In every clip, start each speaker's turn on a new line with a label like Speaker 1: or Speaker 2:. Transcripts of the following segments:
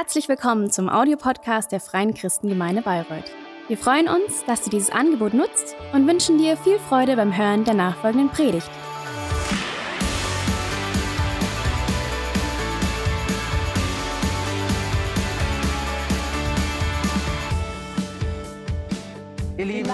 Speaker 1: Herzlich willkommen zum Audiopodcast der Freien Christengemeinde Bayreuth. Wir freuen uns, dass du dieses Angebot nutzt und wünschen dir viel Freude beim Hören der nachfolgenden Predigt.
Speaker 2: Ihr Lieben,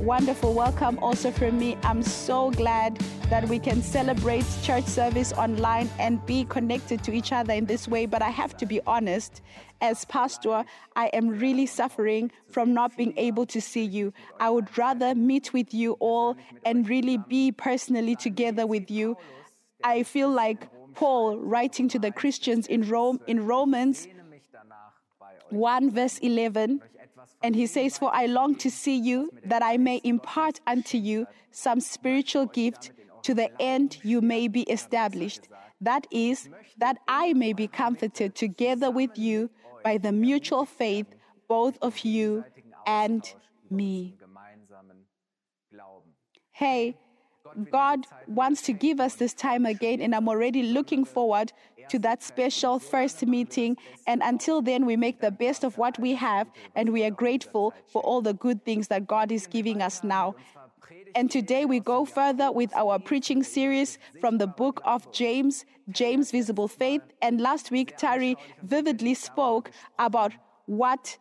Speaker 3: wonderful welcome also from me. I'm so glad that we can celebrate church service online and be connected to each other in this way. But I have to be honest, as pastor, I am really suffering from not being able to see you. I would rather meet with you all and really be personally together with you. I feel like Paul writing to the Christians in Rome in Romans
Speaker 2: sehne mich danach bei euch
Speaker 3: 1 verse 11 and he says for i long to see you that i may impart unto you some spiritual gift to the end you may be established that is that i may be comforted together with you by the mutual faith both of you and me hey God wants to give us this time again, and I'm already looking forward to that special first meeting. And until then, we make the best of what we have, and we are grateful for all the good things that God is giving us now. And today we go further with our preaching series from the book of James, James Visible Faith. And last week, Tari vividly spoke about what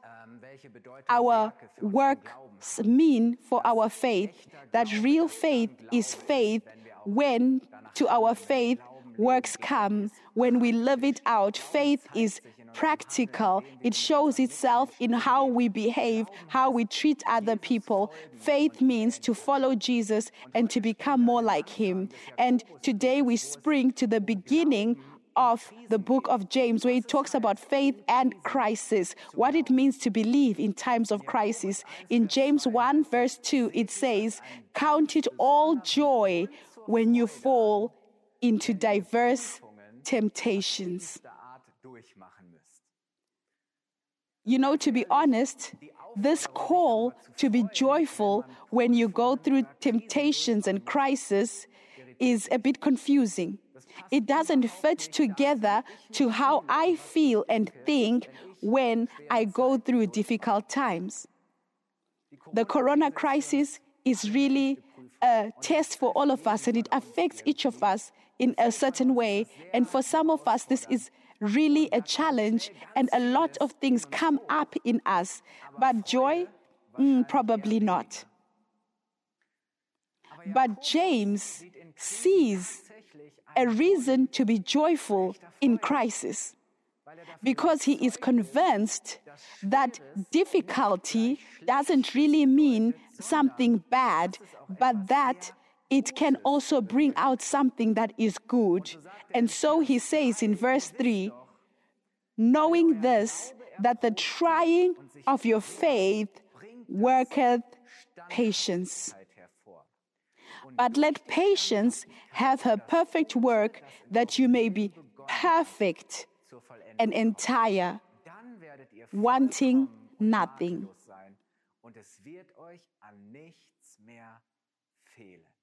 Speaker 3: our works mean for our faith. That real faith is faith when to our faith works come, when we live it out. Faith is practical, it shows itself in how we behave, how we treat other people. Faith means to follow Jesus and to become more like him. And today we spring to the beginning of the book of James, where it talks about faith and crisis, what it means to believe in times of crisis. In James 1, verse 2, it says, Count it all joy when you fall into diverse temptations. You know, to be honest, this call to be joyful when you go through temptations and crisis is a bit confusing. It doesn't fit together to how I feel and think when I go through difficult times. The corona crisis is really a test for all of us and it affects each of us in a certain way. And for some of us, this is really a challenge and a lot of things come up in us. But joy, Mm, probably not. But James sees a reason to be joyful in crisis because he is convinced that difficulty doesn't really mean something bad, but that it can also bring out something that is good. And so he says in verse 3 knowing this, that the trying of your faith worketh patience. But let patience have her perfect work, that you may be perfect and entire, wanting nothing.
Speaker 2: und es wird euch an nichts mehr fehlen.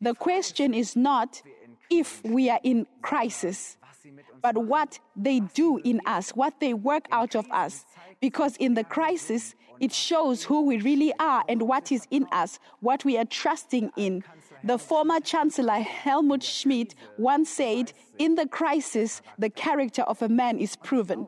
Speaker 3: The question is not if we are in crisis, but what they do in us, what they work out of us. Because in the crisis, it shows who we really are and what is in us, what we are trusting in. The former Chancellor Helmut Schmidt once said, In the crisis, the character of a man is proven.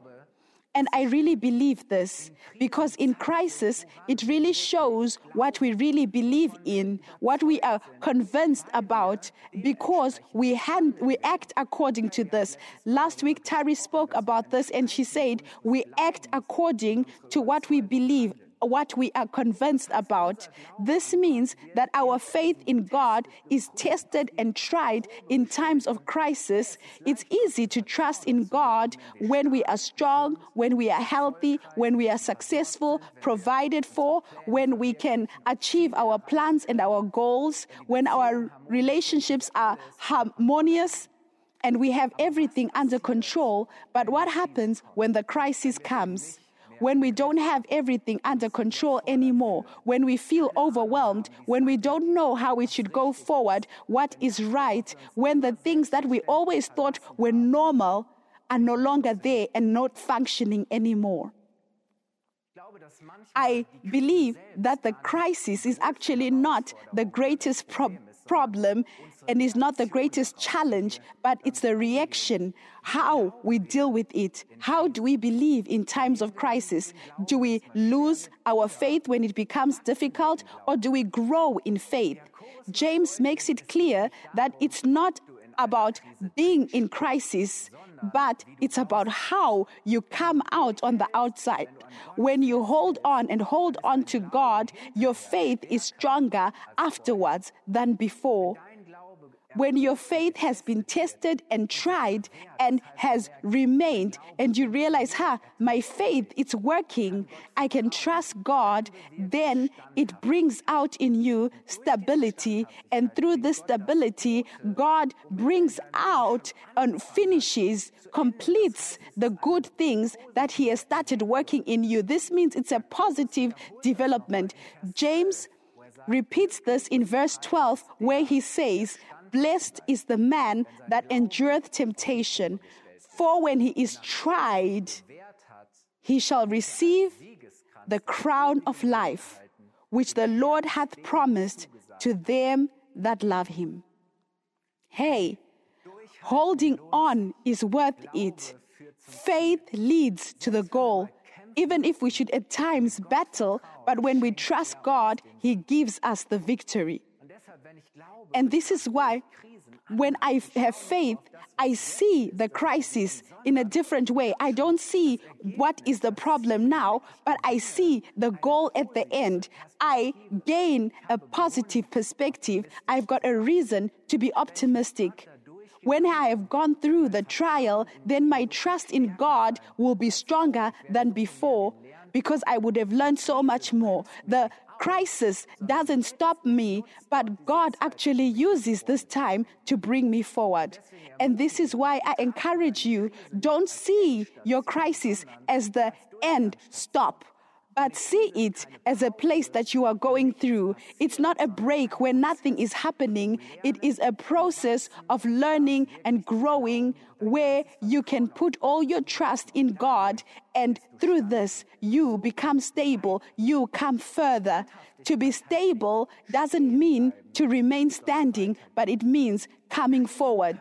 Speaker 3: And I really believe this because in crisis, it really shows what we really believe in, what we are convinced about, because we, hand, we act according to this. Last week, Tari spoke about this and she said, We act according to what we believe. What we are convinced about. This means that our faith in God is tested and tried in times of crisis. It's easy to trust in God when we are strong, when we are healthy, when we are successful, provided for, when we can achieve our plans and our goals, when our relationships are harmonious and we have everything under control. But what happens when the crisis comes? When we don't have everything under control anymore, when we feel overwhelmed, when we don't know how we should go forward, what is right, when the things that we always thought were normal are no longer there and not functioning anymore. I believe that the crisis is actually not the greatest pro- problem and is not the greatest challenge, but it's the reaction, how we deal with it. How do we believe in times of crisis? Do we lose our faith when it becomes difficult, or do we grow in faith? James makes it clear that it's not about being in crisis, but it's about how you come out on the outside. When you hold on and hold on to God, your faith is stronger afterwards than before when your faith has been tested and tried and has remained and you realize ha huh, my faith it's working. I can trust god then it brings out in you stability. And through this stability god brings out and finishes completes the good things that he has started working in you. This means it's a positive development. James repeats this in verse 12 where he says Blessed is the man that endureth temptation, for when he is tried, he shall receive the crown of life, which the Lord hath promised to them that love him. Hey, holding on is worth it. Faith leads to the goal, even if we should at times battle, but when we trust God, He gives us the victory. And this is why when I have faith, I see the crisis in a different way. I don't see what is the problem now, but I see the goal at the end. I gain a positive perspective. I've got a reason to be optimistic. When I have gone through the trial, then my trust in God will be stronger than before because I would have learned so much more. The crisis doesn't stop me, but God actually uses this time to bring me forward. And this is why I encourage you don't see your crisis as the end stop but see it as a place that you are going through. It's not a break where nothing is happening. It is a process of learning and growing where you can put all your trust in God, and through this, you become stable, you come further. To be stable doesn't mean to remain standing, but it means coming forward.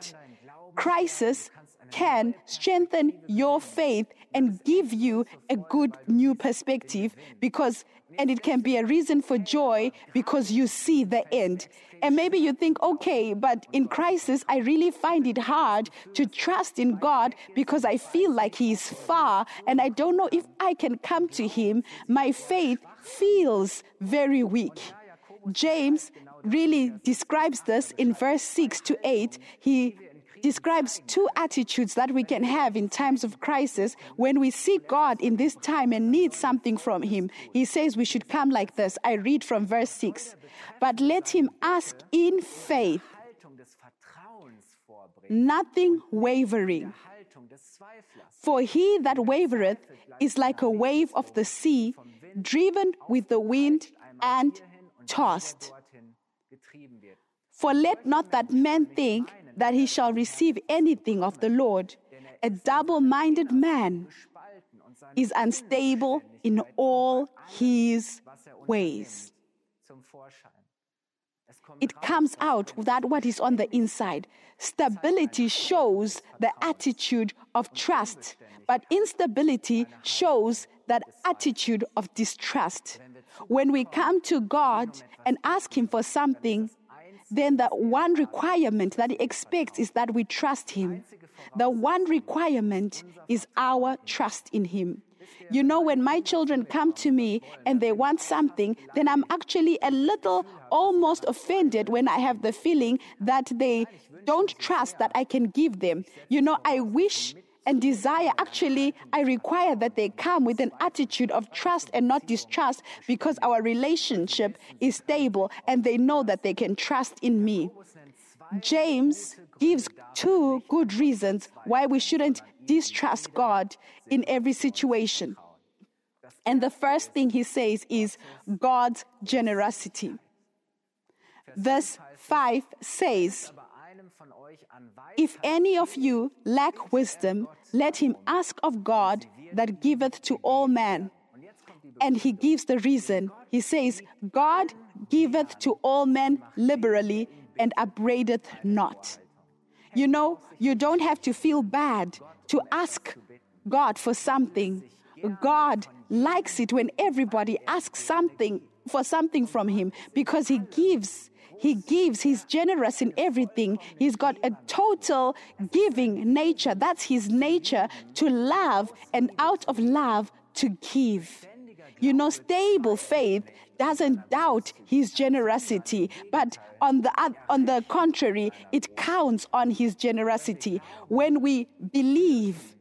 Speaker 3: Crisis can strengthen your faith and give you a good new perspective because and it can be a reason for joy because you see the end. And maybe you think, okay, but in crisis, I really find it hard to trust in God because I feel like He is far and I don't know if I can come to Him. My faith feels very weak. James really describes this in verse 6 to 8. He describes two attitudes that we can have in times of crisis when we seek God in this time and need something from Him. He says we should come like this. I read from verse 6. But let him ask in faith, nothing wavering. For he that wavereth is like a wave of the sea, driven with the wind and tossed. For let not that man think that he shall receive anything of the Lord. A double minded man is unstable in all his ways. It comes out that what is on the inside. Stability shows the attitude of trust, but instability shows that attitude of distrust. When we come to God and ask Him for something, then the one requirement that he expects is that we trust him. The one requirement is our trust in him. You know, when my children come to me and they want something, then I'm actually a little almost offended when I have the feeling that they don't trust that I can give them. You know, I wish and desire, actually, I require that they come with an attitude of trust and not distrust because our relationship is stable and they know that they can trust in me. James gives two good reasons why we shouldn't distrust God in every situation. And the first thing he says is God's generosity. Verse 5 says, if any of you lack wisdom, let him ask of God that giveth to all men. And he gives the reason. He says, God giveth to all men liberally and upbraideth not. You know, you don't have to feel bad to ask God for something. God likes it when everybody asks something for something from him because he gives. He gives. He's generous in everything. He's got a total giving nature. That's his nature to love and out of love to give. You know, stable faith doesn't doubt his generosity, but on the, on the contrary, it counts on his generosity. When we believe,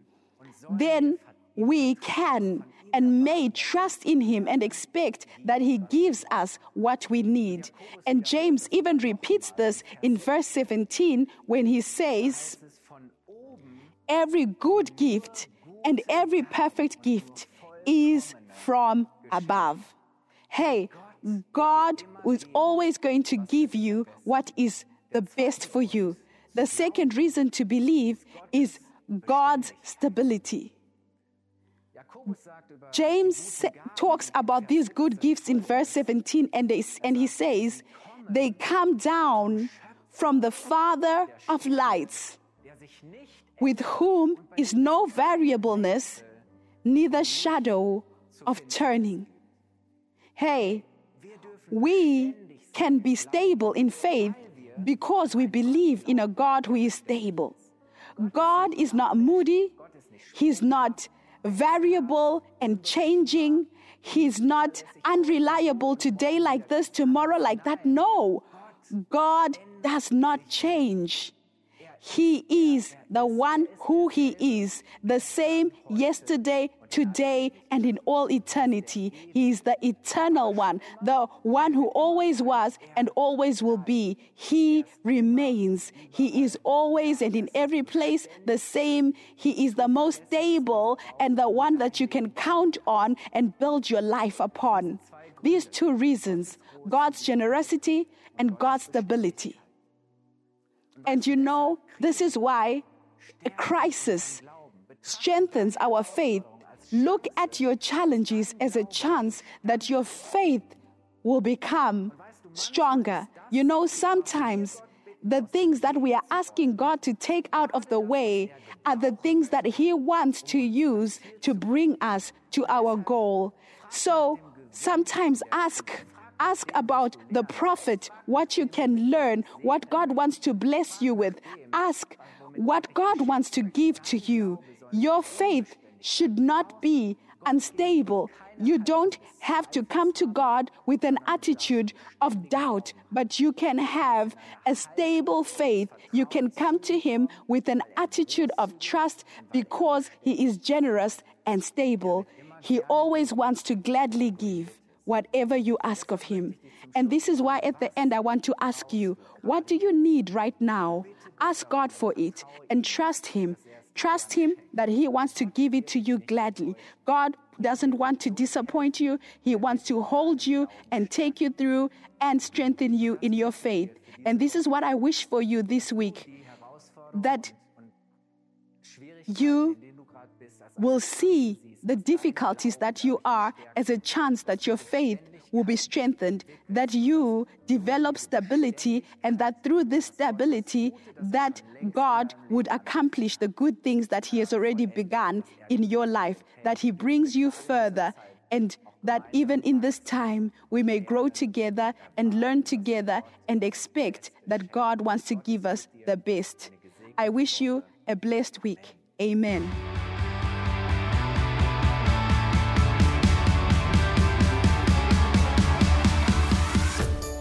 Speaker 3: then we can and may trust in him and expect that he gives us what we need. And James even repeats this in verse 17 when he says, Every good gift and every perfect gift is from above. Hey, God is always going to give you what is the best for you. The second reason to believe is God's stability. James talks about these good gifts in verse 17, and, they, and he says, They come down from the Father of lights, with whom is no variableness, neither shadow of turning. Hey, we can be stable in faith because we believe in a God who is stable. God is not moody, He's not variable and changing. He's not unreliable today like this, tomorrow like that. No, God does not change. He is the one who He is, the same yesterday, today, and in all eternity. He is the eternal one, the one who always was and always will be. He remains. He is always and in every place the same. He is the most stable and the one that you can count on and build your life upon. These two reasons God's generosity and God's stability. And you know, this is why a crisis strengthens our faith. Look at your challenges as a chance that your faith will become stronger. You know, sometimes the things that we are asking God to take out of the way are the things that He wants to use to bring us to our goal. So sometimes ask Ask about the profit, what you can learn, what God wants to bless you with. Ask what God wants to give to you. Your faith should not be unstable. You don't have to come to God with an attitude of doubt, but you can have a stable faith. You can come to Him with an attitude of trust because He is generous and stable. He always wants to gladly give whatever you ask of Him. And this is why at the end I want to ask you, what do you need right now? Ask God for it and trust Him. Trust Him that He wants to give it to you gladly. God doesn't want to disappoint you, He wants to hold you and take you through and strengthen you in your faith. And this is what I wish for you this week that you will see the difficulties that you are as a chance that your faith will be strengthened, that you develop stability, and that through this stability, that God would accomplish the good things that He has already begun in your life, that He brings you further, and that even in this time we may grow together and learn together and expect that God wants to give us the best. I wish you a blessed week. Amen.